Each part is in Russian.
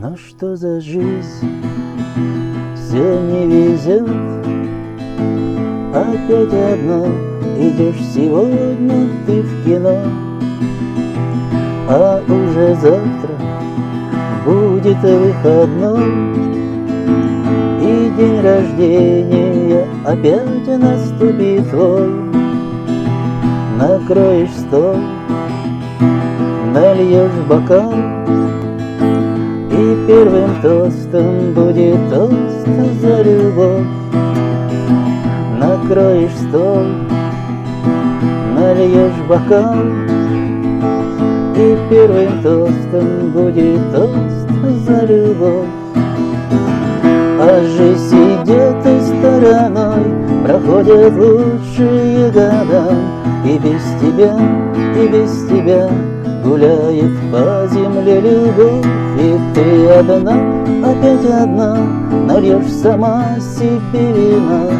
Но что за жизнь? Все не везет. Опять одна. Идешь сегодня ты в кино А уже завтра Будет выходной. И день рождения Опять наступит твой. Накроешь стол Нальешь бокал И первым тостом будет тост за любовь. Накроешь стол Нальешь бокал И первым тостом будет тост за любовь. А жизнь идет и стороной Проходят лучшие года. И без тебя, и без тебя Гуляет по земле любовь И ты одна, опять одна Нальешь сама себе вина.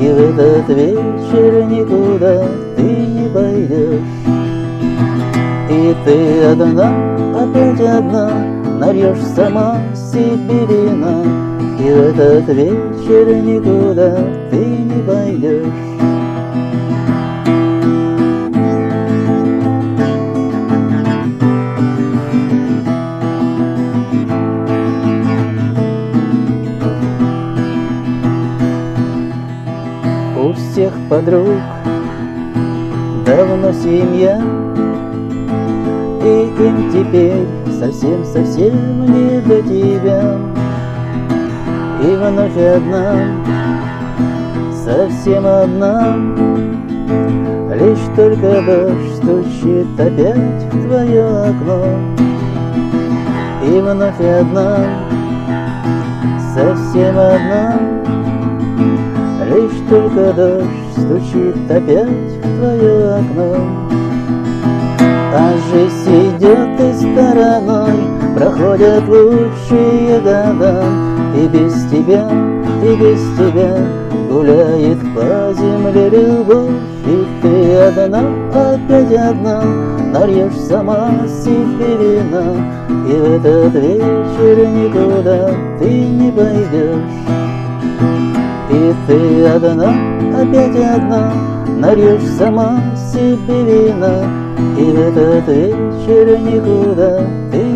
И в этот вечер никуда ты не пойдешь. И ты одна, опять одна Нальешь сама себе вина. И в этот вечер никуда ты не пойдешь У всех подруг. Давно семья И им теперь совсем-совсем не до тебя. И вновь одна, совсем одна Лишь только дождь стучит опять в твое окно. И вновь одна, совсем одна Лишь только дождь стучит опять в твое окно. А жизнь идет и стороной Проходят лучшие года. И без тебя, и без тебя Гуляет по земле любовь. И ты одна, опять одна Нальешь сама себе вина И в этот вечер никуда ты не пойдешь ты одна, опять одна, Нальешь сама себе вина, И в этот вечер никуда ты.